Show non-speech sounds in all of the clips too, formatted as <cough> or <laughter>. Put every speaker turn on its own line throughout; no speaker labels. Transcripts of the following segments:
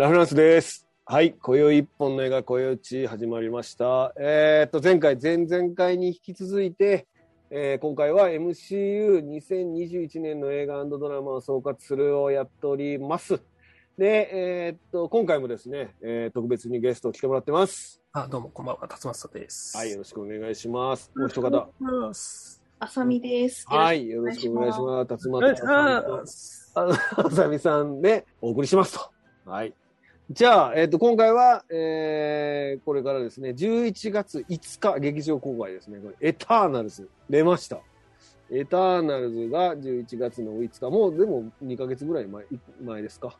ラフランスです。はい、今宵一本の映画、今宵打ち始まりました。えーっと、前回、前々回に引き続いて、えー今回は MCU2021 年の映画ドラマを総括するをやっております。で、えーっと、今回もですね、えー特別にゲストを来てもらってます。
あ、どうも、こんばんは、辰松です。
はい、よろしくお願いします。もう一方。
あさみです。
はい、よろしくお願いします。辰
お願いし
松さんと
ます。
あの、あさみさんでお送りしますと。はい。じゃあ、えっ、と、今回は、えー、これからですね、11月5日、劇場公開ですね。これ、エターナルズ、出ました。エターナルズが11月の5日、もうでも2ヶ月ぐらい前、い前ですか。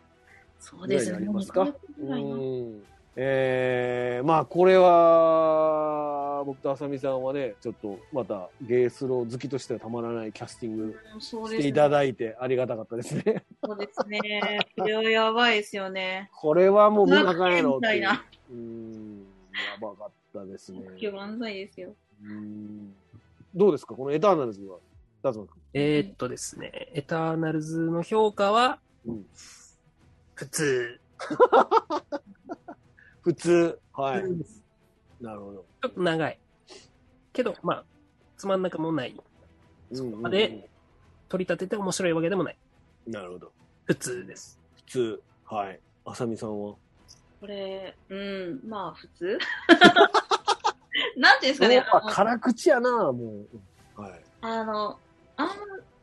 そうですね。
すか？
う
ん。えー、まあ、これは、僕とあさみさんはね、ちょっとまたゲースロー好きとしてはたまらないキャスティングし。ていただいてありがたかったですね。
そうですね。これはやばいですよね。
これはもう見なあかんやろっていう
みたいな。
うーん、やばかったですね。
万歳ですよ。
うーんどうですか？このエターナルズは？ダズマ君。
えーっとですね、エターナルズの評価は、
うん
普通。<laughs>
普通。はい。なるほど。
ちょっと長い。けど、まあ、つまんなくもない。そこまで取り立てて面白いわけでもない。
うんなるほど。
普通です。
普通。はい。あさみさんは？
これ、うん、まあ普通 <laughs> なんていうんですかね。
やっぱ辛口やな、もう。はい。
あの、アマ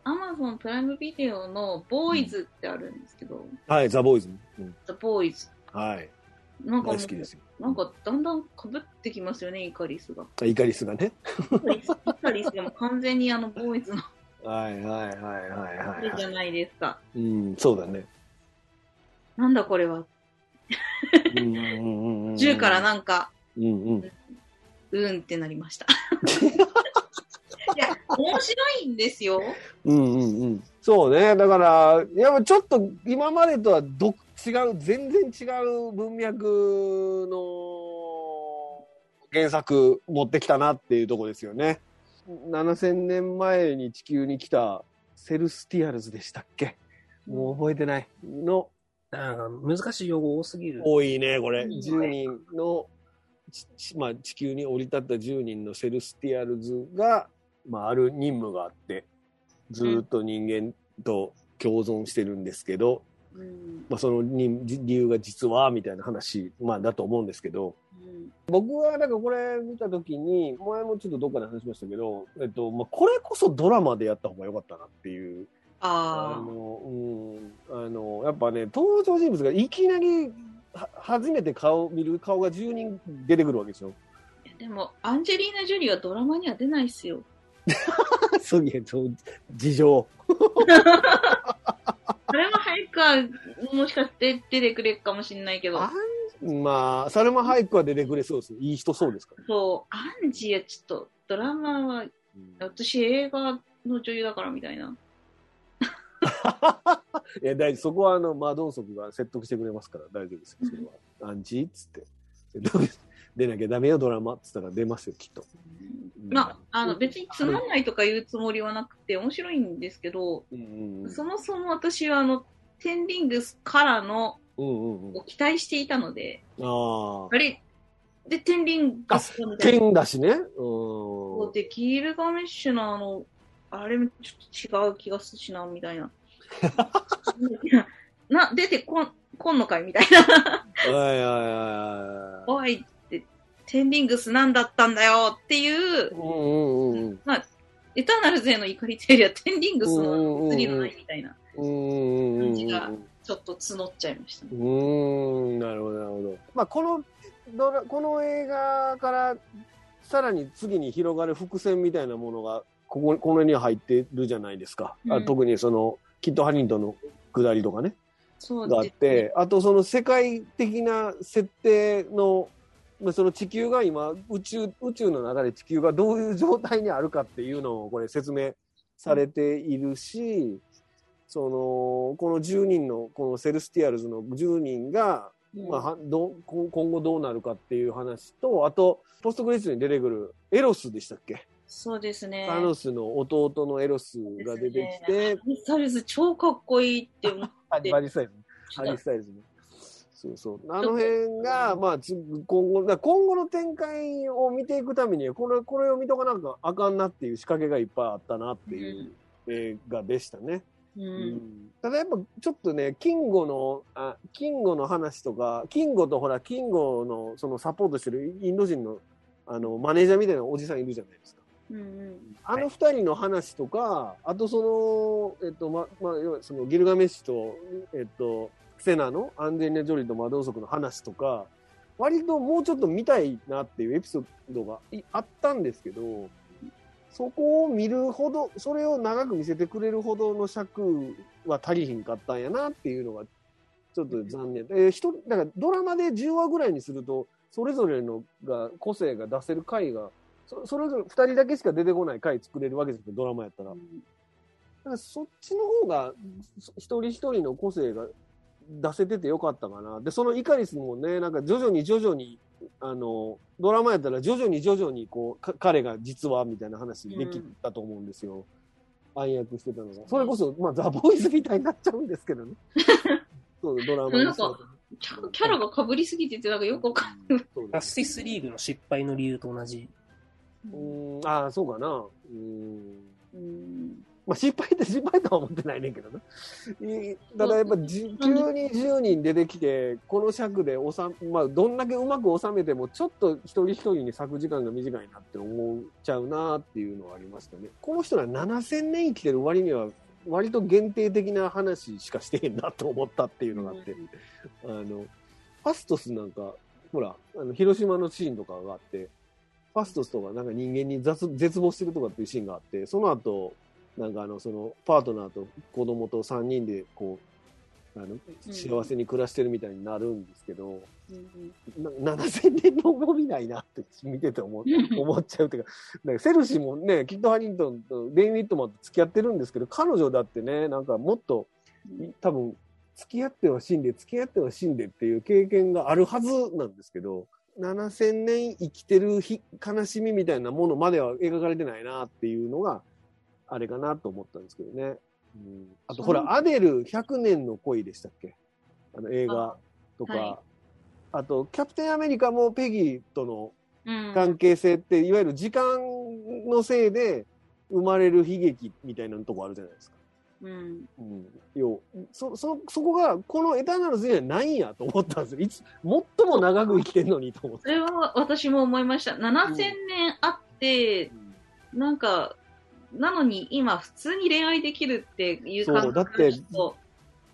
アマゾンプライムビデオのボーイズってあるんですけど、
はい、ザ・ボーイズ。うん、
ザ・ボーイズ。
はい。
なんか
大好きですよ。
なんかだんだん被ってきますよね、イカリスが。
イカリスがね。
イカリスでも完全にあのボーイズの
はいはいはいはいはい。
じゃないですか。
うん、そうだね。
なんだこれは。
うんうんうんうんうん
10からなんか、
うんうん。
うんってなりました。いや、面白いんですよ。
うんうんうん。そうね。だから、やっぱちょっと今までとはど違う、全然違う文脈の原作持ってきたなっていうところですよね。7000年前に地球に来たセルスティアルズでしたっけ？もう覚えてない。の、
難しい用語多すぎる。
多いね、これ。
うん
10人の、まあ、地球に降り立った10人のセルスティアルズが、まあ、ある任務があって、ずーっと人間と共存してるんですけど、
うん
まあ、その理由が実は、みたいな話、まあ、だと思うんですけど、
うん
僕はなんかこれ見たときに、前もちょっとどっかで話しましたけど、えっと、まあ、これこそドラマでやった方が良かったなっていうあ
あ
の、うん、あの、やっぱね、登場人物がいきなり、は初めて顔見る顔が10人出てくるわけでしょ。
あ。でも、アンジェリーナ・ジョリーはドラマには出ないっすよ。<laughs>
そういや、そう事情。<laughs>
それもしかして出てくれるかもしれないけど
あ、まあ、サルマ・ハイクは出てくれそうです。いい人そうですから。
そう、アンジーはちょっと、ドラマは、
うん
私映画の女優だからみたいな。<laughs>
いや、大丈夫。そこは、あの、マドンソクが説得してくれますから大丈夫ですよ。それは。アンチっつって。出なきゃダメよ、ドラマっつったら出ますよ、きっと。うん
まあ、あの、別につまんないとか言うつもりはなくて、面白いんですけど、
うんうんうん。
そもそも私はあの、テンリングスからの。を期待していたので、
あ
あれ、で、テンリングスみ
あ。
たいな。
剣だしね。うん。
で、ギルガメッシュのあの、あれもちょっと違う気がするしな、みたいな。<laughs> な、出てこん、こんのかいみたいな。
はいはいはいはい。
おいって、テンリングスなんだったんだよっていう、
うんうんうんうん。
まあ、エターナルズへの怒りというよりは、テンリングスの釣りのないみたいな
うんうんうんうん
感じが、ちょっと募っちゃいましたね。
うーん、なるほど、なるほど。まあ、このドラ、この映画から、さらに次に広がる伏線みたいなものが、ここ、このには入ってるじゃないですか。あ
うん
特にその、キット・ハリントンの下りとかね、があっ
そうですね
て、あとその世界的な設定の、まあその地球が今、宇宙、宇宙の中で地球がどういう状態にあるかっていうのをこれ説明されているし、その、この10人の、このセルスティアルズの10人が、
うん
まあ、はど今後どうなるかっていう話と、あと、ポストクレジットに出てくるエロスでしたっけ、
そうですね。
サノスの弟のエロスが出てきて、
ミサイルズ超かっこいいって思っ
ハリ <laughs> ハリスタイルね。
ちょっと
ハリスタイルズね。そうそう。あの辺が、まあ、つ今後、だ今後の展開を見ていくためには、これ、これを見とかなんかあかんなっていう仕掛けがいっぱいあったなっていう映画でしたね。
う。
うんんただやっぱちょっとね、キンゴの、あ、キンゴの話とか、キンゴとほら、キンゴのそのサポートしてるインド人の、あの、マネージャーみたいなおじさんいるじゃないですか。
うん。
あの二人の話とか、あとその、えっと、ま、まあ、要はそのギルガメッシュと、えっと、セナのアンジェリーナ・ジョリーと魔導族の話とか、割ともうちょっと見たいなっていうエピソードがいあったんですけど、そこを見るほど、それを長く見せてくれるほどの尺は足りひんかったんやなっていうのが、ちょっと残念。えー、一人、だからドラマで10話ぐらいにすると、それぞれのが、個性が出せる回が、そそれぞれ2人だけしか出てこない回作れるわけですよ、ドラマやったら。だからそっちの方が、そ一人一人の個性が出せててよかったかな。で、そのイカリスもね、なんか徐々に徐々に、あの、ドラマやったら徐々に徐々にこう、か彼が実はみたいな話できたと思うんですよ。暗躍してたのが。それこそ、まあ、ザ・ボーイズみたいになっちゃうんですけどね。<laughs> そう、ドラマに
キャキャラが被りすぎてて、なんかよくわかんない。
ジャスティスリーグの失敗の理由と同じ。
うーん、ああ、そうかな。うーん。
うん。
まあ、失敗って失敗とは思ってないねんけどな。いただやっぱじ急に10人出てきて、この尺で収め、まあ、どんだけうまく収めても、ちょっと一人一人に咲く時間が短いなって思っちゃうなっていうのはありましたね。この人ら7000年生きてる割には、割と限定的な話しかしてへんなと思ったっていうのがあって、あの、ファストスなんか、ほら、あの、広島のシーンとかがあって、ファストスとかなんか人間に雑絶望してるとかっていうシーンがあって、その後、なんかあの、その、パートナーと子供と3人で、こう、あの、幸せに暮らしてるみたいになるんですけど、
うん
な7000年の重みないなって見てて思う思っちゃうっていうか、なんかセルシーもね、キッド・ハリントンとレイン・ウィットマンと付き合ってるんですけど、彼女だってね、なんかもっと、多分、付き合っては死んで、付き合っては死んでっていう経験があるはずなんですけど、7000年生きてるひ悲しみみたいなものまでは描かれてないなっていうのが、あれかなと思ったんですけどね。うん、あと、ほら、アデル100年の恋でしたっけ？あの映画とか、
はい
あと、キャプテンアメリカもペギーとの
うん。
関係性って、いわゆる時間のせいで生まれる悲劇みたいなとこあるじゃないですか。
うん。
うん。よそ、そ、そこが、このエターナルズにはないんやと思ったんですよ。いつ、最も長く生きてんのにと思って。
それは私も思いました。7000年あって、なんか、なのに今普通に恋愛できるっていう感
そうだ
覚
って
と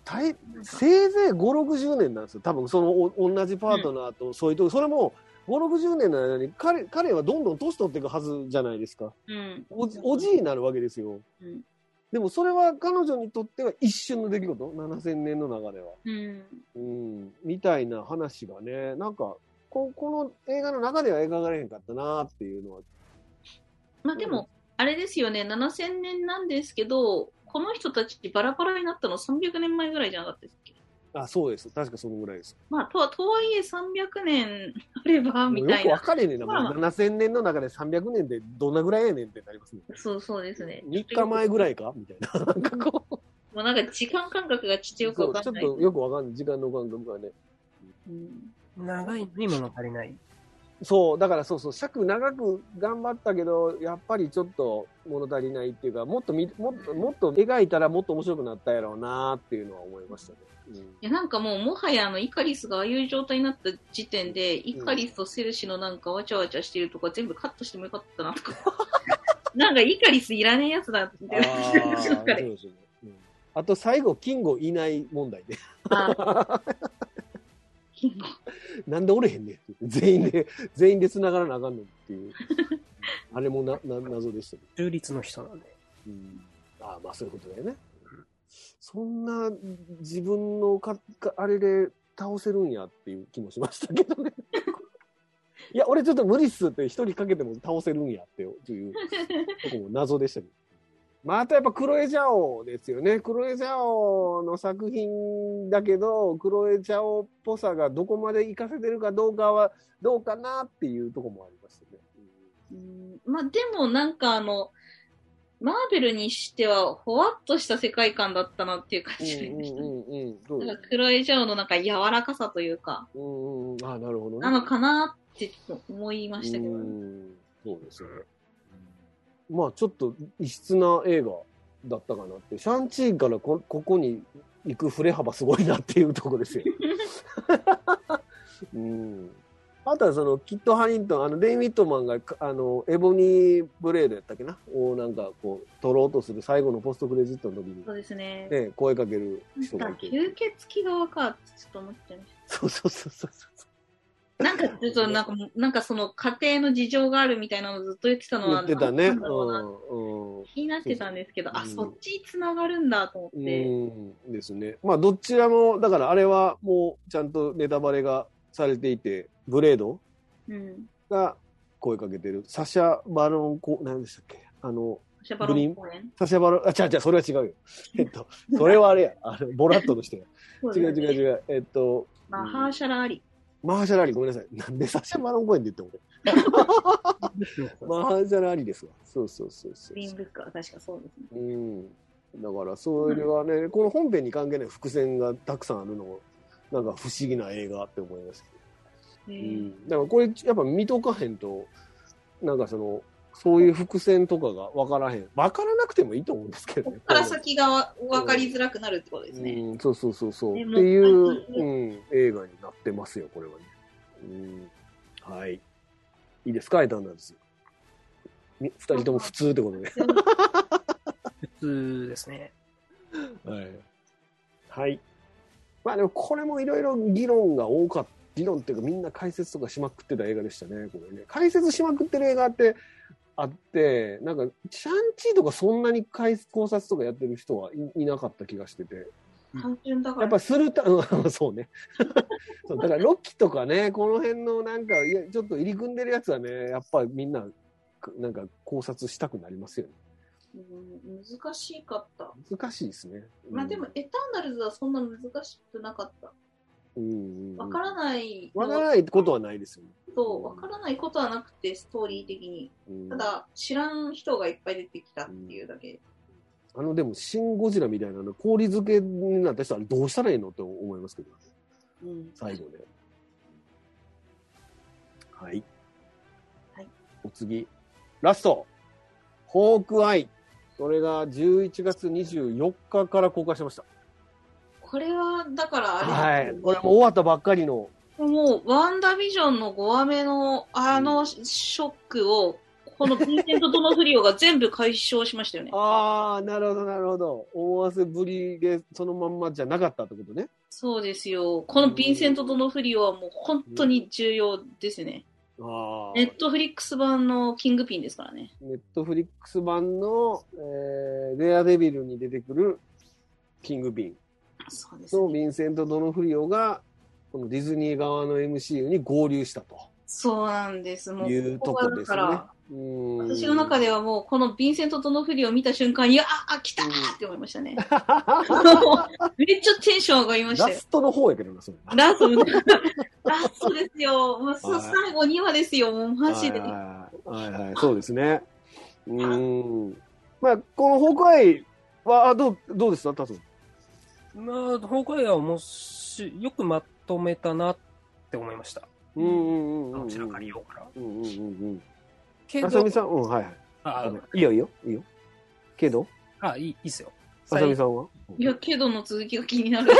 大せいぜい5、60年なんですよ。多分そのお同じパートナーとそういうとこ、それも5、60年の間に彼彼はどんどん年取っていくはずじゃないですか。
うん。
おじおじいになるわけですよ。
うん
でもそれは彼女にとっては一瞬の出来事 ?7000 年の中では。
うん。
うん。みたいな話がね、なんか、ここの映画の中では描かれへんかったなっていうのは。
まあでも、あれですよね、7000年なんですけど、この人たちバラバラになったの300年前ぐらいじゃなかったですっけ？
あ、そうです。確かそのぐらいです。
まあ、とは、とはいえ300年あれば、み
もうよくわ
たいな。
かれねえな。
まあ
もう7000年の中で300年でどんなぐらいやねんってなりますね。
そうそうですね。
3日前ぐらいか？みたいな。なんかこう。
もうなんか時間感覚がちょっとよく
そうちょっ
わかんない。
とよくわかんない。時間の感覚がね。
うん
長いの？に物足りない？
そう、だからそうそう、尺長く頑張ったけど、やっぱりちょっと物足りないっていうか、もっとみ、もっと、もっと描いたらもっと面白くなったやろうなっていうのは思いましたね。うん
いやなんかもうもはやあのイカリスがああいう状態になった時点で、イカリスとセルシのなんかわちゃわちゃしてるとか全部カットしてもよかったなとか。<laughs> なんかイカリスいらねえやつだって。
ああと最後、キングいない問題で。<laughs> <laughs> なんでおれへんねん全員で、全員で繋がらなあかんのっていう。あれもな、な、謎でしたね。
中立の人なんで。
うん。ああ、まあそういうことだよね。そんな自分のか、かあれで倒せるんやっていう気もしましたけどね。いや、俺ちょっと無理っすって一人かけても倒せるんやっていうとこも謎でしたけど。まあ、あとやっぱクロエ・ジャオですよね。クロエ・ジャオの作品だけど、クロエ・ジャオっぽさがどこまで活かせてるかどうかは、どうかなっていうとこもありましたね。
うんまあでもなんかあの、マーベルにしては、ほわっとした世界観だったなっていう感じでした。
うんうんうんうん。そうです
なんかクロエジャオのなんか柔らかさというか、
うんうんうん。あ、なるほどね。
なのかなって思いましたけど、
うんそうですね。まあちょっと異質な映画だったかなって。シャンチーからこここに行く振れ幅すごいなっていうところですよ。<laughs> うん。あとはそのキット・ハリントン、あのデイ・ウィットマンがあのエボニー・ブレードやったっけな？をなんかこう取ろうとする最後のポストクレジットの時に、
そうですね。
ね、声かける人が
ない
て。
吸血鬼側かってちょっと思っちゃいまし
そうそうそうそうそう。
た。なんかちょっとなんか、なんかその家庭の事情があるみたいなのをずっと言ってたの
言
は、
ってたね。
気になってたんですけど、あ、
うん
そっちに繋がるんだと思って。
うんですね。まあ、どちらも、だからあれはもうちゃんとネタバレがされていて、ブレード
うん。
が声かけてる、サシャ・バロンコ、何でしたっけ？あの、
シャバロン
サシャ・バロン、あ、違う違う、それは違うよ。<laughs> えっと、それはあれや、あのボラットの人や。違う違う
う。
違う。えっと、
マハーシャラ・アリ。
マハーシャラ・アリ、ごめんなさい。なんでサシャ・バロン・コーエンって言ってもマハーシャラ・アリですわ。そうそうそうそう
グ。リーンブックは確かそうですね。
うん。だから、それはね、この本編に関係ない伏線がたくさんあるのも、なんか不思議な映画って思いました。
へー
うん。だからこれ、やっぱ見とかへんと、なんかその、そういう伏線とかが分からへん。分からなくてもいいと思うんですけどね。
ここから先がわ分かりづらくなるってことですね。
うん、そうそうそうそう。っていう、
うん
うん、映画になってますよ、これはね。うん。はい。いいですか、エターナルズ。み二人とも普通ってことで。
普通ですね。
はい。はい。まあでもこれもいろいろ議論が多かった。議論っていうかみんな解説とかしまくってた映画でしたね、これね。解説しまくってる映画ってあって、なんか、シャンチーとかそんなに解考察とかやってる人はいいなかった気がしてて。
単純だから。
やっぱするた、うん <laughs> そうね。<laughs> そうだからロッキーとかね、この辺のなんか、いや、ちょっと入り組んでるやつはね、やっぱみんな、なんか考察したくなりますよね。
うん難しかった。
難しいですね。うん
まあでも、エターナルズはそんな難しくなかった。
うんうん
からない
わからないことはないですよね。
と、わからないことはなくて、ストーリー的に。
うん
ただ、知らん人がいっぱい出てきたっていうだけ。
あの、でも、シン・ゴジラみたいなの、氷漬けになった人はどうしたらいいのって思いますけど、
うん。
最後で。はい。
はい。
お次。ラスト。ホークアイ。これが11月24日から公開しました。
これは、だからあれ、
はい。これも終わったばっかりの。
もう、ワンダービジョンの5話目のあのショックを、このヴィンセント・ドノフリオが全部解消しましたよね。<laughs>
ああ、なるほど、なるほど。思わせぶりで、そのまんまじゃなかったってことね。
そうですよ。このヴィンセント・ドノフリオはもう本当に重要ですね。
ああ。
ネットフリックス版のキングピンですからね。
ネットフリックス版の、えー、レアデビルに出てくるキングビン
そうですね。
とヴィンセント・ドノフリオが、このディズニー側の MCU に合流したと
そうなんです。もう、
いうとこですね
こがだか。
うん
ら、私の中ではもう、このヴィンセント・ドノフリオを見た瞬間に、ああ、来たーって思いましたね。<laughs> めっちゃテンション上がりましたよ。
ラストの方やけどな、それ。
ラスト、ラストですよ。もう最後2話ですよ。もうマジで。
はいはいそうですね。うん。まあ、このホークアイは、あどう、どうですか、タソン。
まあ、ホークアイはもし、よくまとめたなって思いました。
うんうんうんうん。
どちらかりようから。
うんうんうんうん。
けど
あさみ、さん、うん、はいはい。
あ
いいよいいよ、いいよ。けど、
あ、いいいいっすよ。
あさみさんは？い
や、けどの続きが気になる。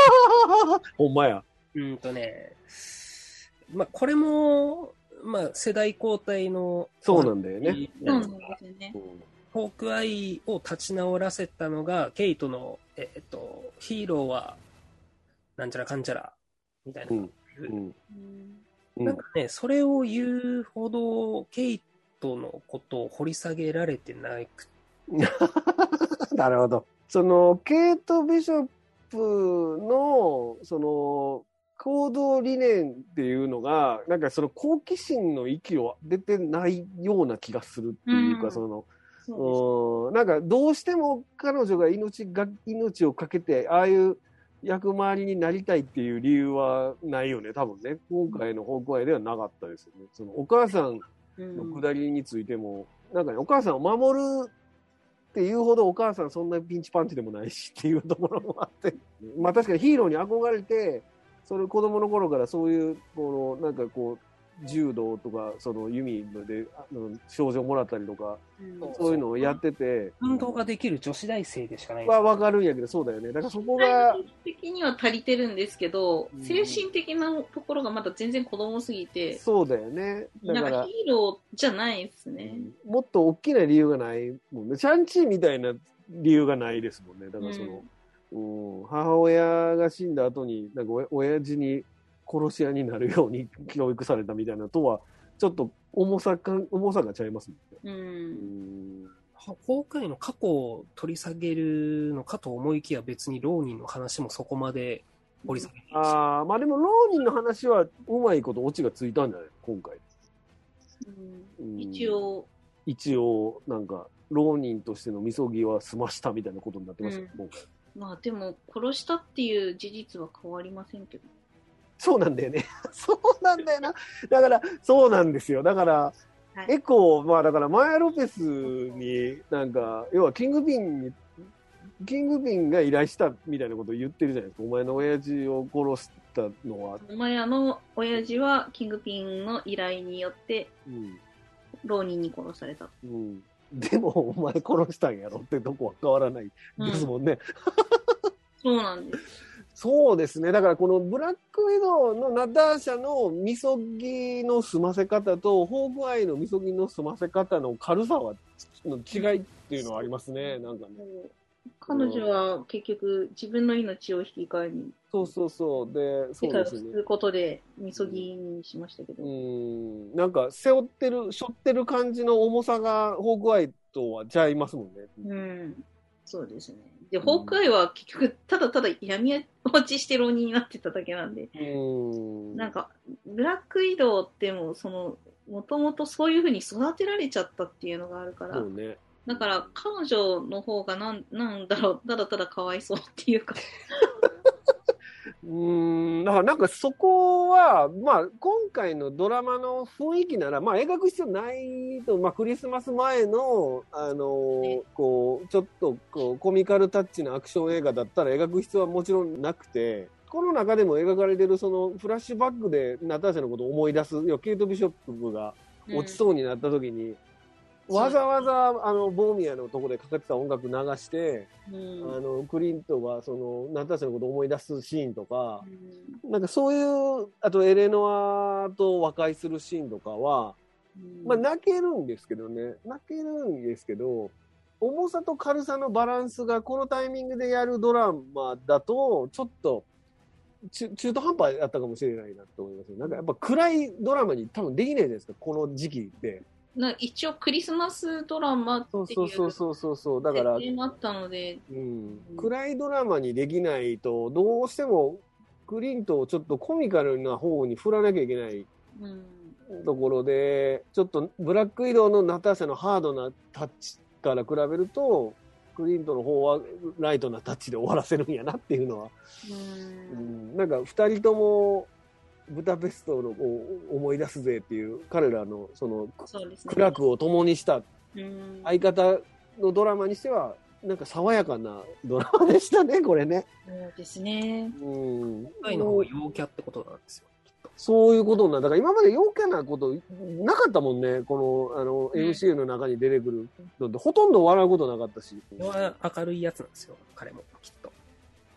<laughs>
ほんまや。
うんとね、まあ、これも、まあ、世代交代の、
そうなんだよね。
そうなんですよね。
うん。
ホークアイを立ち直らせたのが、ケイトの、えっと、ヒーローは、なん。ちゃらかん。ちゃら、みたいな。
うん。うん。
なんかね、それを言うほど、ケイトのことを掘り下げられてないく <laughs>
なるほど。その、ケイト・ビショップの、その、行動理念っていうのが、なんかその好奇心の域を出てないような気がするっていうか、
うん。
その、
そう
うん。なんかどうしても彼女が命が命をかけて、ああいう役回りになりたいっていう理由はないよね、多分ね。今回のホークアイではなかったですよね。そのお母さんのくだりについても、なんかね、お母さんを守るっていうほどお母さんそんなピンチパンチでもないしっていうところもあって、まあ確かにヒーローに憧れて、それ子供の頃からそういう、この、なんかこう、柔道とか、その弓で、あの、賞状もらったりとか、
うん
そういうのをやってて、
運動ができる女子大生でしかない
わかるんやけど、そうだよね。だからそこが
体、的には足りてるんですけど、
うん
精神的なところがまだ全然子供すぎて、
そうだよね。だ
なん
か、
からヒーローじゃないですね。
もっと大きな理由がないもんね。シャンチーみたいな理由がないですもんね。だからその、うん母親が死んだ後に、なんかお親父に殺し屋になるように教育されたみたいなのとは、ちょっと重さか、重さがちゃいますもんね。
うん。
うん
崩壊の過去を取り下げるのかと思いきや別に浪人の話もそこまで掘り下げないし。
ああ、まあでも、浪人の話はうまいことオチがついたんじゃない？今回。
うん
うん
一応、
一応、なんか、浪人としてのみそぎは済ましたみたいなことになってますよ、
うん。まあでも、殺したっていう事実は変わりませんけど。
そうなんだよね。<laughs> そうなんだよな。だから、そうなんですよ。だから、
はい
エコー、まあだから、マヤ・ロペスに、なんか、要はキングピンに、キングピンが依頼したみたいなことを言ってるじゃないですか。お前の親父を殺したのは。
お前らの親父はキングピンの依頼によって
うん。
浪人に殺された。
うん。でも、お前殺したんやろってとこは変わらないですもんね。
そうなんです。
そうですね。だからこのブラックウィドウのナターシャのみそぎの済ませ方と、ホークアイのみそぎの済ませ方の軽さは、の違いっていうのはありますね。なんかね。
彼女は結局自分の命を引き換えに
そうそうそう。で、そ
世界を。救うことでみそぎにしましたけど。
うん。なんか背負ってる、背負ってる感じの重さがホークアイとはちゃいますもんね。
うん。そうですね。で、ホークアイは結局ただただ闇落ちして浪人になってただけなんで、
うん。
なんか、ブラック移動ってもうその、もともとそういうふうに育てられちゃったっていうのがあるから、
ね。
だから彼女の方がなんなんだろう、ただただかわいそうっていうか、<laughs>
うん、だからなんかそこは、まあ今回のドラマの雰囲気なら、まあ描く必要ないと、まあクリスマス前の、あの
ね。
こう、ちょっとこうコミカルタッチなアクション映画だったら描く必要はもちろんなくて、この中でも描かれてるそのフラッシュバックでナターシャのことを思い出す、要はケイト・ビショップが落ちそうになった時に、
うん
わざわざあのボーミアのとこでかかってた音楽流して、
うん。
あのクリントがそのナターシャのことを思い出すシーンとか、
うん。
なんかそういう、あとエレノアと和解するシーンとかは、まあ泣けるんですけどね、泣けるんですけど、重さと軽さのバランスがこのタイミングでやるドラマだと、ちょっと中中途半端だったかもしれないなと思いますよ。なんかやっぱ暗いドラマに多分できないじゃないですか、この時期って。
な一応クリスマスドラマって
そう
いう
そうそうそうそうそう。だから、
設定もあったので、
うん、暗いドラマにできないと、どうしてもクリントをちょっとコミカルな方に振らなきゃいけない
うん。
ところで、ちょっとブラック移動のナターシャのハードなタッチから比べると、クリントの方はライトなタッチで終わらせるんやなっていうのは、
う
うんん、なんか二人ともブダペストのを思い出すぜっていう彼らのその
そうですね。
苦楽を共にした
うん
相方のドラマにしては、なんか爽やかなドラマでしたね、これね。
そうですね。
うん。
今回の方が陽キャってことなんですよ。きっと
そういうことなんだ。だから今まで陽キャなことなかったもんね。この、あの、
うん
MCU の中に出てくるのって、ほとんど笑うことなかったし。
明るいやつなんですよ、彼も、きっと。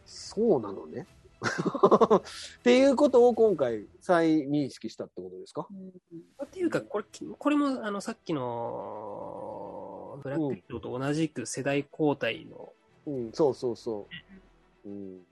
そうなのね。<laughs> っていうことを今回再認識したってことですか？
うん
っていうか、これ、これも、あの、さっきの、ブラックヒーローと同じく世代交代の、
うん、そうそうそう。うん。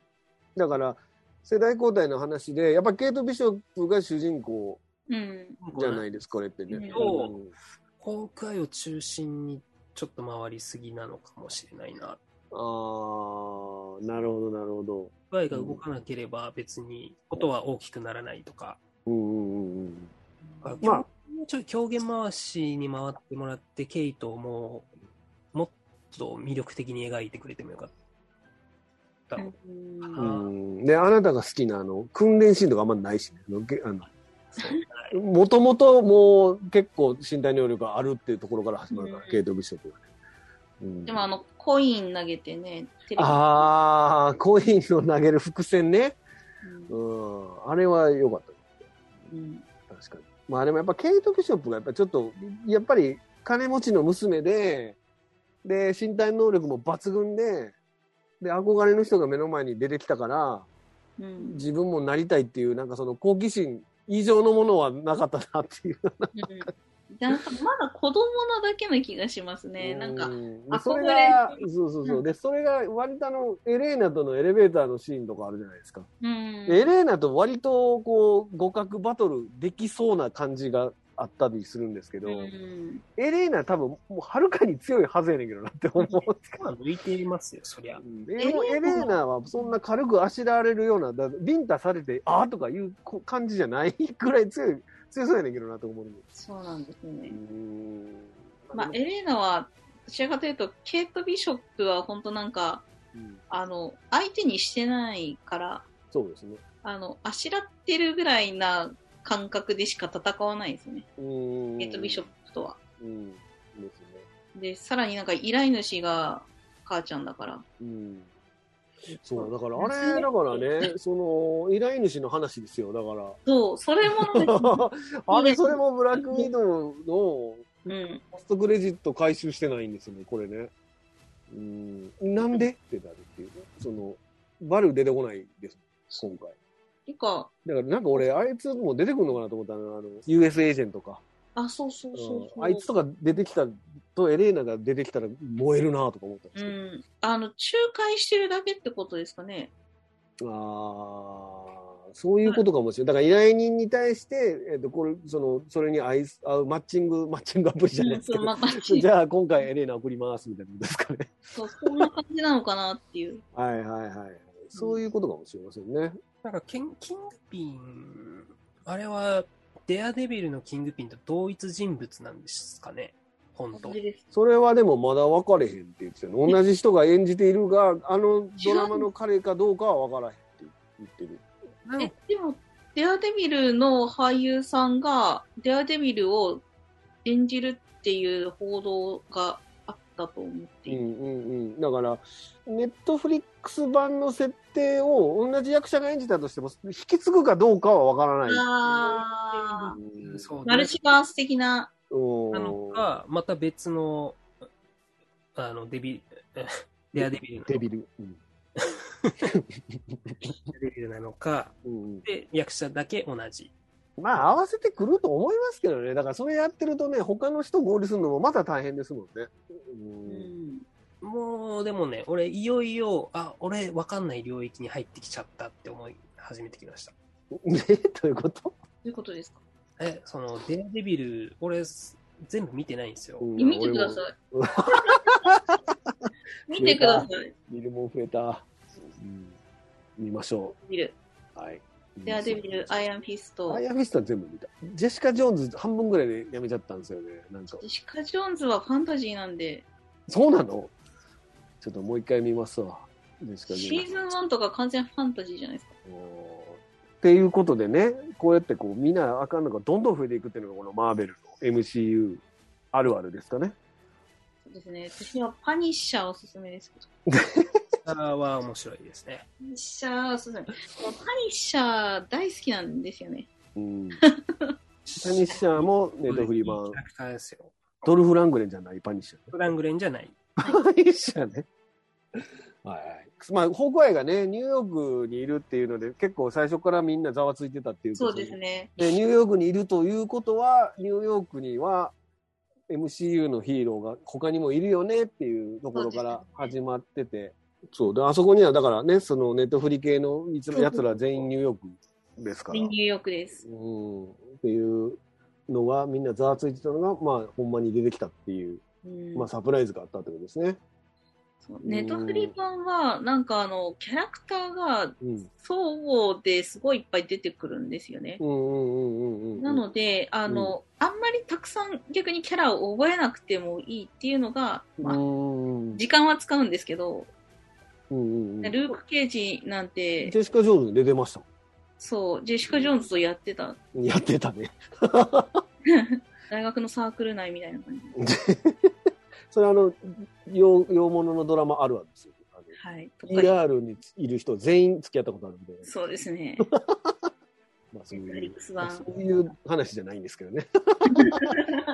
だから、世代交代の話で、やっぱケイト・ビショップが主人公
うん。
じゃないですか、これってね。
う
ん
ホークアイを中心にちょっと回りすぎなのかもしれないな。
ああ、なるほど、なるほど。
ホークアイが動かなければ別にことは大きくならないとか。
うんうんうんうん。
ま
まあ
あ、もうちょい狂言回しに回ってもらって、ケイトをもう、もっと魅力的に描いてくれてもよかった。
うん
うんで、あなたが好きなあの、訓練シーンとかあんまないしね。もともともう結構身体能力があるっていうところから始まるから、
うん
ケイト・ビショップがね。うん
でもあの、コイン投げてね、テレビ
ああ、コインの投げる伏線ね。
うん
うん。あれは良かった。
うん
確かに。まあでもやっぱケイト・ビショップがやっぱちょっと、やっぱり金持ちの娘で、で、身体能力も抜群で、で、憧れの人が目の前に出てきたから、
うん
自分もなりたいっていう、なんかその好奇心以上のものはなかったなっていう。
うんなんかまだ子供なだけな気がしますね。なんか、
うん
憧れ
それが、そうそうそう。で、それが割とあの、エレーナとのエレベーターのシーンとかあるじゃないですか。
うん。
でエレーナと割とこう、互角バトルできそうな感じがあったりするんですけど、
うん
エレーナ多分もうはるかに強いはずやねんけどなって思うんですけど。
まあ、抜いていますよ、そりゃ。
うんでもエレーナはそんな軽くあしらわれるような、だビンタされて、あーとかいうこ感じじゃないくらい強い、強そうやねんけどなと思うんです。
そうなんですね
う。ん
まあ、エレーナは、どちらかというと、ケイト・ビショップは本当なんか、
うん
あの、相手にしてないから、
そうですね。
あの、あしらってるぐらいな感覚でしか戦わないですよね。
うん
ケイト・ビショップとは。
うん。ですね。
で、さらになんか依頼主が母ちゃんだから。
うん。そう、だからあれ、だからね、その、依頼主の話ですよ、だから。
そう、それもなんか、<laughs>
あれ、それもブラックウィドウの
うん。
ポストクレジット回収してないんですよね、これね。うん。なんでってなるっていうね。その、バル出てこないです、今回。
てか、
だからなんか俺、あいつも出てくるのかなと思ったのあの、US エージェントか。
あ、そうそうそうそう。
うんあいつとか出てきたとエレーナが出てきたら燃えるなとか思ったんですけど。
うん。あの、仲介してるだけってことですかね。
ああ、そういうことかもしれない。だから依頼人に対して、えっ、と、これ、その、それに合い合うマッチング、マッチングアプリじゃないですけど、
そうまた <laughs>
じゃあ今回エレーナ送りますみたいなことですかね。
そう、そんな感じなのかなっていう。
はいはいはい。そういうことかもしれませんね。
なんかキン、キングピン、あれは、デアデビルのキングピンと同一人物なんですかね？本当。
それはでもまだ分かれへんって言ってたの。同じ人が演じているが、あのドラマの彼かどうかは分からへんって言ってる。
え、でも、デアデビルの俳優さんが、デアデビルを演じるっていう報道があったと思っていて、
うんうんうん。だから、ネットフリックス版の設定を同じ役者が演じたとしても、引き継ぐかどうかは分からない。
あ
うん
そう
マルチバース的な、
うん。
なのか、また別の、あの、デビ、デアデビルの、
デビル。うん。
デビルなのか、
うん。
で、役者だけ同じ。
まあ、合わせてくると思いますけどね。だから、それやってるとね、他の人合流するのもまた大変ですもんね。うん
もう、でもね、俺、いよいよ、あ、俺、わかんない領域に入ってきちゃったって思い始めてきました。<laughs>
ねどういうこと？
どういうことですか？
え、その、デアデビル、俺、全部見てないんですよ。
うん
見てください。見てください。
見るもん増えた。うん見ましょ
見る。
う。はい。
デアデビル、アイアンフィスト。
アイアンフィストは全部見た。ジェシカ・ジョーンズ半分ぐらいでやめちゃったんですよね。なんか
ジェ。シカ・ジョーンズはファンタジーなんで、
そうなの？ちょっともう一回見ますわ。ジェシカ・ジョーンズ。
シーズン1とか完全ファンタジーじゃないですか。
っていうことでね、こうやってこう、みんなあかんのがどんどん増えていくっていうのがこのマーベルの MCU あるあるですかね。
そうですね。私はパニッシャーおすすめですけど。<laughs>
あーは面白いですね。
パニッシャーおすすめ。もうパニッシャー大好きなんですよね。
うん。<laughs> パニッシャーもネットフリ版
キャ。ラクターですよ。
ドルフ・ラングレンじゃないパニッシャー。
フラングレンじゃない。
パニッシャーね。<laughs> はいはい。まあ、ホークアイがね、ニューヨークにいるっていうので、結構最初からみんなざわついてたっていう
そうですね。
で、ニューヨークにいるということは、ニューヨークには MCU のヒーローが他にもいるよねっていうところから始まってて、そう,、で、あそこにはだからね、そのネットフリ系のいつら全員ニューヨークですから。
ニューヨークです。
うん。っていうのがみんなざわついてたのが、まあ、ほんまに出てきたっていう、
うん
まあ、サプライズがあったってことですね。
ネットフリ版は、なんかあの、キャラクターが
うん。
相互ですごいいっぱい出てくるんですよね。
うんうんうんうんうん。
なので、あの、あんまりたくさん逆にキャラを覚えなくてもいいっていうのが、まあ、
うんうん
時間は使うんですけど、
うんうん。
ルーク・ケージなんて
ジ、ェシカ・ジョーンズ出てました。
そう、ジェシカ・ジョーンズとやってた、
やってたね。<laughs>
大学のサークル内みたいな感じ。<laughs>
それはあの、洋洋物のドラマあるあるですよ。
はい。とか
PR にいる人全員付き合ったことあるんで、
そうですね。<laughs>
まあそういうそういう話じゃないんですけどね。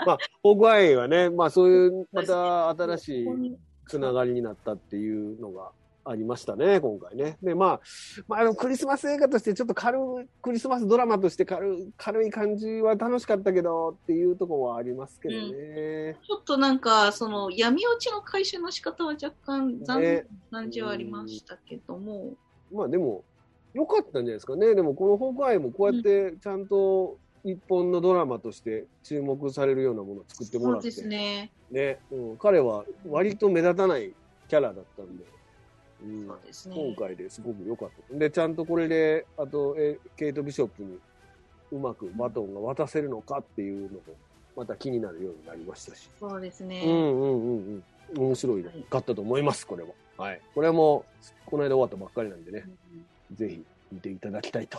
まあ、ホークアイはね、まあそういう、また新しいつながりになったっていうのがありましたね、今回ね。で、まあ、まあ、あのクリスマス映画としてちょっと軽い、クリスマスドラマとして軽い軽い感じは楽しかったけどっていうところはありますけどね。
ちょっとなんか、その闇落ちの回収の仕方は若干残念
ね
な感じはありましたけども、
まあでも、良かったんじゃないですかね。でもこのホークアイもこうやってちゃんと一本のドラマとして注目されるようなものを作ってもらって。
そうですね。
ね、うん、彼は割と目立たないキャラだったんで、うん
そうですね。
今回ですごく良かった。で、ちゃんとこれで、あと、えケイト・ビショップにうまくバトンが渡せるのかっていうのも、また気になるようになりましたし。
そうですね。
うんうんうんうん。面白い
はい
かったと思います、これは。はい。これも、この間終わったばっかりなんでね、
うん
ぜひ見ていただきたいと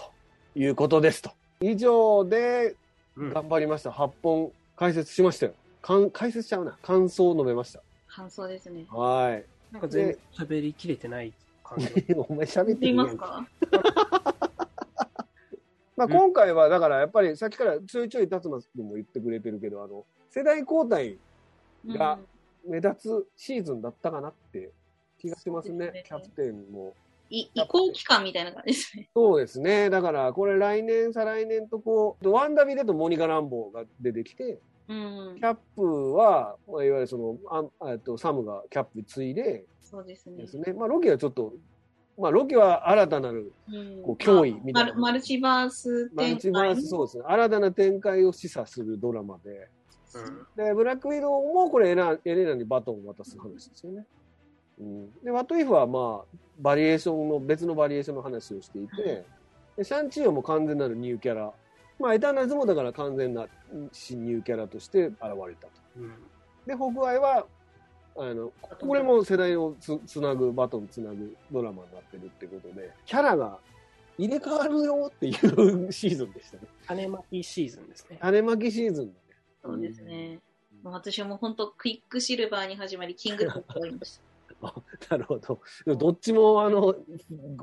いうことですと。以上で
うん
頑張りました。8本解説しましたよ。かん解説しちゃうな。感想を述べました。
感想ですね。
はい。
なんか全然喋りきれてない感じ。<laughs>
お前喋って
見てい
るやん
ますか？
まあ、今回はだからやっぱりさっきからちょいちょい辰馬君も言ってくれてるけどあの世代交代が目立つシーズンだったかなって気がしますね。
そうですね。
キャプテンも。
い移行期間みたいな感じですね。<laughs>
そうですね。だからこれ来年再来年とこうワンダビだとモニカ・ランボーが出てきて
うん。
キ。ャップは、まあ、いわゆるそのああとサムがキャップ継いで
そうですね。
で。すね、まあ、ロキはちょっとまあロキは新たなる
うん。
こう脅威みたいな。
マルマルチバース
マル
展
チバースそうですね。新たな展開を示唆するドラマで。
うん。
で、ブラックウィドウもこれエラ、エレナにバトンを渡す話ですよね。うん、で、ワトイフはまあ、バリエーションの、別のバリエーションの話をしていて、でシャンチーヨも完全なるニューキャラ。まあ、エターナルズもだから完全な新ニューキャラとして現れたと。
うん
で、ホグアイは、あの、これも世代をつつなぐ、バトンつなぐドラマになってるってことで、キャラが入れ替わるよっていうシーズンでしたね。
種まきシーズンですね。
種まきシーズンだね。
そうですね。もう私はもう本当クイックシルバーに始まり、キングダムに終わりました。
あなるほど。どっちも、あの、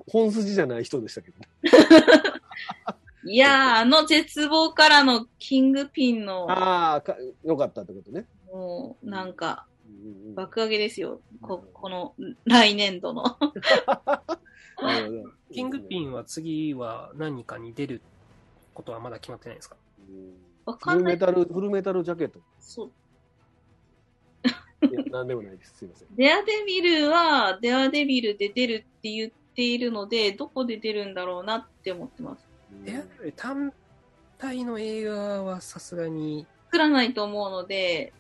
本筋じゃない人でしたけどね。<laughs>
いやー、あの絶望からのキングピンの、
ああ、かよかったってことね。
もう、なんか、
うんうん
爆上げですよ。こ、この、来年度の。<laughs>
キングピンは次は何かに出ることはまだ決まってないですか？
うん
わかんない。
フルメタル、フルメタルジャケット。
そう。
いや、なんでもないです。すいません。
デアデビルは、デアデビルで出るって言っているので、どこで出るんだろうなって思ってます。
いや、単体の映画はさすがに、
作らないと思うので、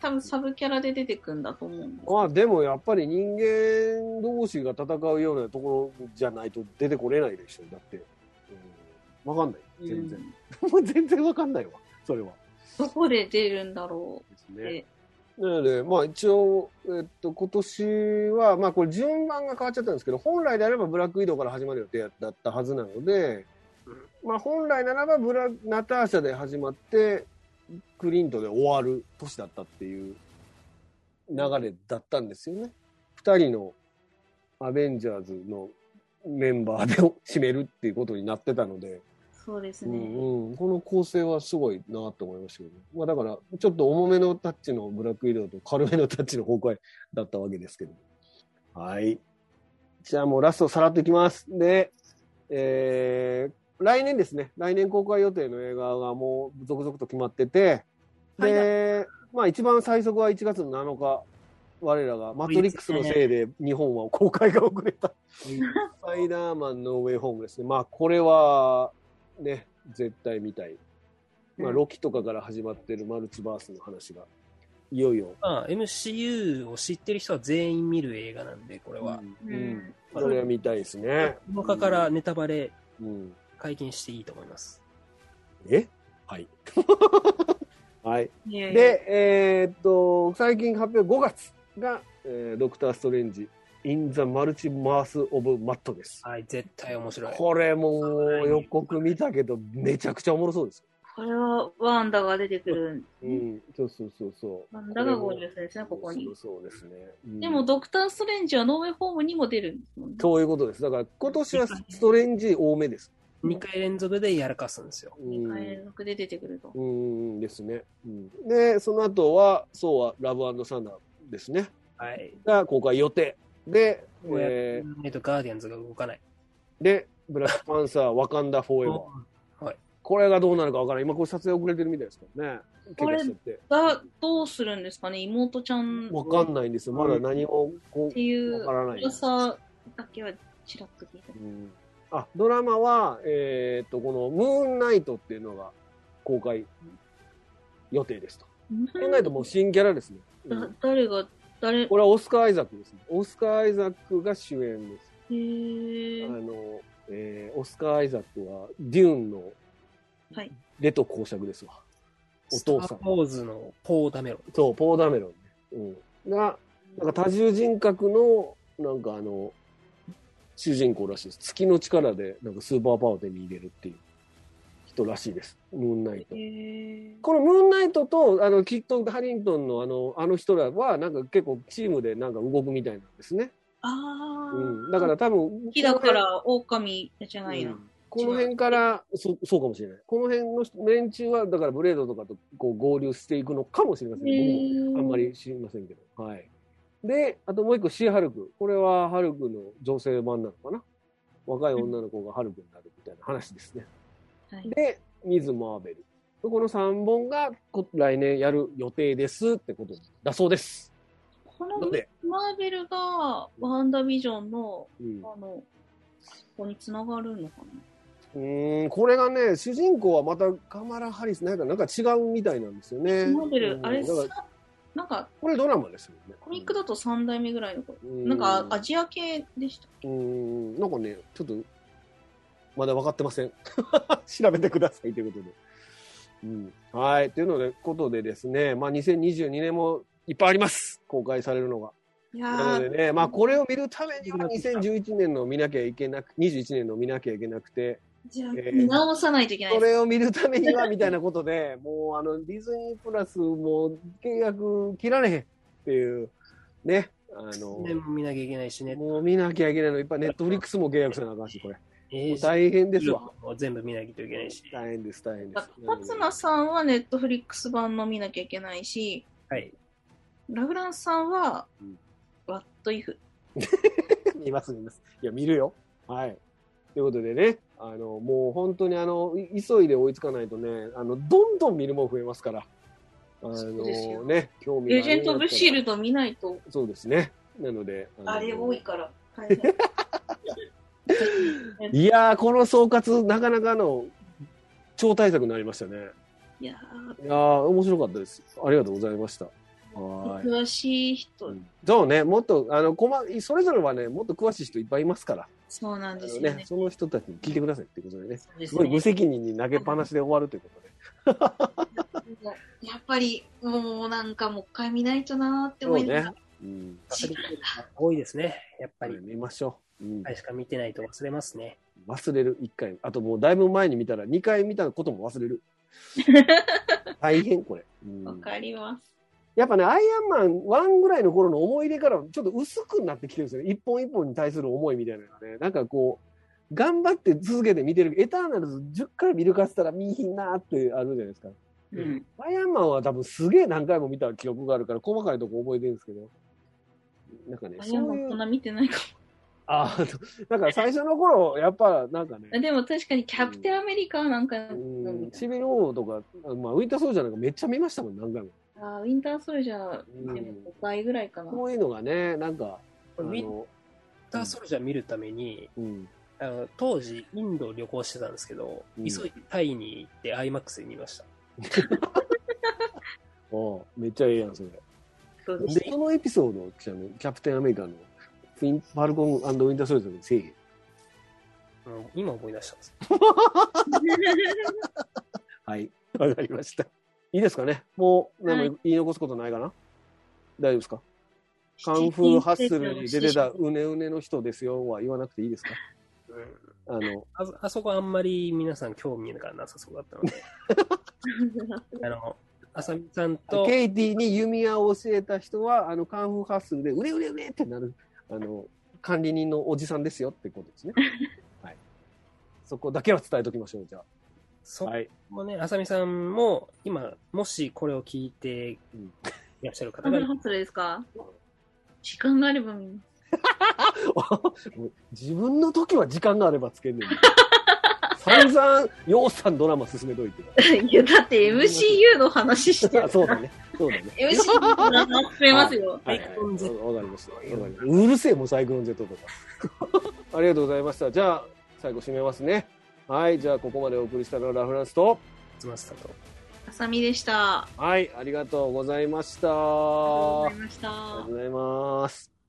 多分サブキャラで出てくんだと思うんです。
まあ、でもやっぱり人間同士が戦うようなところじゃないと出てこれないでしょ。だって。うん、わかんない。全然。も <laughs> う全然わかんないわ。それは。
どこで出るんだろ
ですね。なので、まあ一応、えっと、今年は、まあこれ順番が変わっちゃったんですけど、本来であればブラック移動から始まる予定だったはずなので、まあ本来ならばブラ、ナターシャで始まって、クリントで終わる年だったっていう流れだったんですよね。二人のアベンジャーズのメンバーで締めるっていうことになってたので、う
そうですね。
んうん、この構成はすごいなと思いましたけど、ね、まあだから、ちょっと重めのタッチのブラックイドと軽めのタッチの崩壊だったわけですけど。はい。じゃあもうラストさらっていきます。で、えー、来年ですね、来年公開予定の映画がもう続々と決まってて、で、まあ一番最速は1月の7日、我らがマトリックスのせいで日本は公開が遅れた。スパイダーマンノーウェイホームですね。まあこれは、ね、絶対見たい。まあ、
うん
ロキとかから始まってるマルチバースの話が、いよいよ。
まあ、MCU を知ってる人は全員見る映画なんで、これは。
うん。
う
うんん。それは見たいですね。
このからネタバレ
うん。
解禁していいと思います。
え？はい。<laughs> はい。で、えーっと、最近発表5月が、えードクター・ストレンジ、イン・ザ・マルチバース・オブ・マットです。
はい、絶対面白い。
これもう予告見たけど、めちゃくちゃおもろそうです。
これはワンダが出てくる。
うん、そうそうそうそう。
ワンダが合流するんですね、ここに
そう。そうですね。うん
でも、ドクター・ストレンジはノーウェイホームにも出るんですもんね。
そういうことです。だから、今年はストレンジ多めです。
2回連続でやらかすんですよ。
うん
2回連続で出てくると。
うんですね。うん、で、その後は、そうはラブサンダーですね。
はい。
が公開予定。で、え
ってないとガーディアンズが動かない。
ーで、ブラックパンサー、ワカンダ・フォーエバー。
はい。
これがどうなるかわからない。今、これ撮影遅れてるみたいですからね。
これ。が、どうするんですかね？妹ちゃん
わかんないんですよ。まだ何を、こ
っていう
わからない
噂だけはちらっと聞いた
う。うんあ、ドラマは、えーっと、この、ムーンナイトっていうのが公開予定ですと。ムーンナイトもう新キャラですね。うん
だ誰が、誰、
これはオスカー・アイザックですね。オスカー・アイザックが主演です。
へー
あの、えーオスカー・アイザックは、デューンの
はい。
レト公爵ですわ。お父さん
スター・ウォーズのポー・ダメロン。
そう、ポーダメロンね。うん。が、なんか多重人格の、なんかあの、主人公らしいです。月の力で、なんかスーパーパワーを手に入れるっていう人らしいです。ムーンナイトこのムーンナイトと、あの、キット・ハリントンのあの、あの人らは、なんか結構チームでなんか動くみたいなんですね。
ああ、
うん。だから多分、
木だから狼じゃないな。
うんこの辺から、そそうかもしれない。この辺の人連中は、だからブレードとかとこう合流していくのかもしれません。僕もあんまり知りませんけど。はい。で、あともう一個、シー・ハルク。これはハルクの女性版なのかな？若い女の子がハルクになるみたいな話ですね。
はい
で、ミズ・マーベル。この3本がこ来年やる予定ですってことだそうです。
このマーベルがワンダービジョンの、
うん、
あの、ここに繋がるのかな？
うーんこれがね、主人公はまたカマラ・ハリスなんかなんか違うみたいなんですよね。
マーベル、
うん
あれなんか
これドラマですよね。
コミックだと3代目ぐらいの頃。
うん
なんかアジア系でした。
うーん、なんかね、ちょっと、まだ分かってません。<laughs> 調べてくださいということで。うん。はい。というので、ことでですね、まあ2022年もいっぱいあります。公開されるのが。
いやー
なのでね、まあこれを見るためには2011年の見なきゃいけなく、21年の見なきゃいけなくて、
じゃあ、
えー
見直さないといけない。
それを見るためにはみたいなことで、<laughs> もうあのディズニープラスもう契約切られへんっていう、ね、あの、
でも見なきゃいけないしね。
もう見なきゃいけないの、いっぱいネットフリックスも契約せなあかんし、これ。
え
もう大変ですわ。
全部見なきゃいけないし。
大変です、大変です。
勝間さんはネットフリックス版の見なきゃいけないし、
はい。
ラフランスさんは
うん、
ワットイフ。
見ます、見ます。いや、見るよ。はい。ということでね、あの、もう本当にあの、い急いで追いつかないとね、あの、どんどん見るもん増えますから。あのね、興味
レジェンド・オブ・シー
ル
ルド見ないと、
そうですね。なので、の
あれ多いから。<laughs>
いやー、この総括、なかなかの超大作になりましたね。
いや
いやー、面白かったです。ありがとうございました。
詳しい人、
い。そうね、もっと、あの、こま、それぞれはね、もっと詳しい人いっぱいいますから、
そうなんですよね。
ね、その人たちに聞いてくださいっていうことでね、
そうですす
ごい無
ね
責任に投げっぱなしで終わるということで。
やっぱり、もうなんかもう一回見ないとなーって思いながら。
うん。
多いですね。やっぱり。
見ましょう。うん
回しか見てないと忘れますね。
忘れる、一回。あともうだいぶ前に見たら、二回見たことも忘れる。<laughs> 大変、これ。うん
わかります。
やっぱね、アイアンマン1ぐらいの頃の思い出からちょっと薄くなってきてるんですよね。一本一本に対する思いみたいなのがね。なんかこう、頑張って続けて見てる。エターナルズ10回見るかったら見いひんなーってあるじゃないですか。
うん。
アイアンマンは多分すげえ何回も見た記憶があるから細かいとこ覚えてるんですけど。なんかね、
あ、
そういう
でもそん、な見てないか
ああ、なんか最初の頃、やっぱなんかね
も。、でも確かにキャプテンアメリカなんか、
うん、シビル王とか、まあ、ウィンターソルジャーなんかめっちゃ見ましたもん、何回も。
あーウィンターソルジャー、
うん
でも5回ぐらいかな。
こういうのがね、なんか、あ
ウィン
の、
ターソルジャー見るために、
うん。
あの当時、インド旅行してたんですけど、
うん
急いでタイに行って IMAX で見ました。<laughs>
おうめっちゃええやん、それ。
そうで
で、そのエピソードをキャプテンアメリカのフィンファルコンウィンターソルジャーにせえへん。
うん今思い出したんです。<laughs>
はい。わかりました。いいですかね？もう、何も言い残すことないかな、大丈夫ですか？カンフーハッスルに出てたうねうねの人ですよは言わなくていいですか？
うん。
あの、
ああそこあんまり皆さん興味がなさそうだったので、<laughs> あの、あさみさんと、
ケイティに弓矢を教えた人は、あの、カンフーハッスルで、うれうれうれってなる、あの、管理人のおじさんですよってことですね。<laughs> はい。そこだけは伝えときましょう、じゃ
そ
あ。はい。
こもね、あさみさんも、今、もしこれを聞いて
うん
いらっしゃる方
カ
が
メラハッスルですか？時間があれば見ます。<laughs>
自分の時は時間があればつけんねん。<laughs> 散々、ようさんドラマ進めといて。<laughs>
いや、だって MCU の話してる
あ。そうだね。そうだね。
MCU の話進めますよ。
はいわかりました。わかりましたうるせえ、もうサイクロン Z とか。ありがとうございました。じゃあ、最後締めますね。はい。じゃあ、ここまでお送りしたのはラフランスと、
つましたと。
あさみでした。あ
はい。ありがとうございました。
りがとうご
あ
ざいました
りがとう。ございます。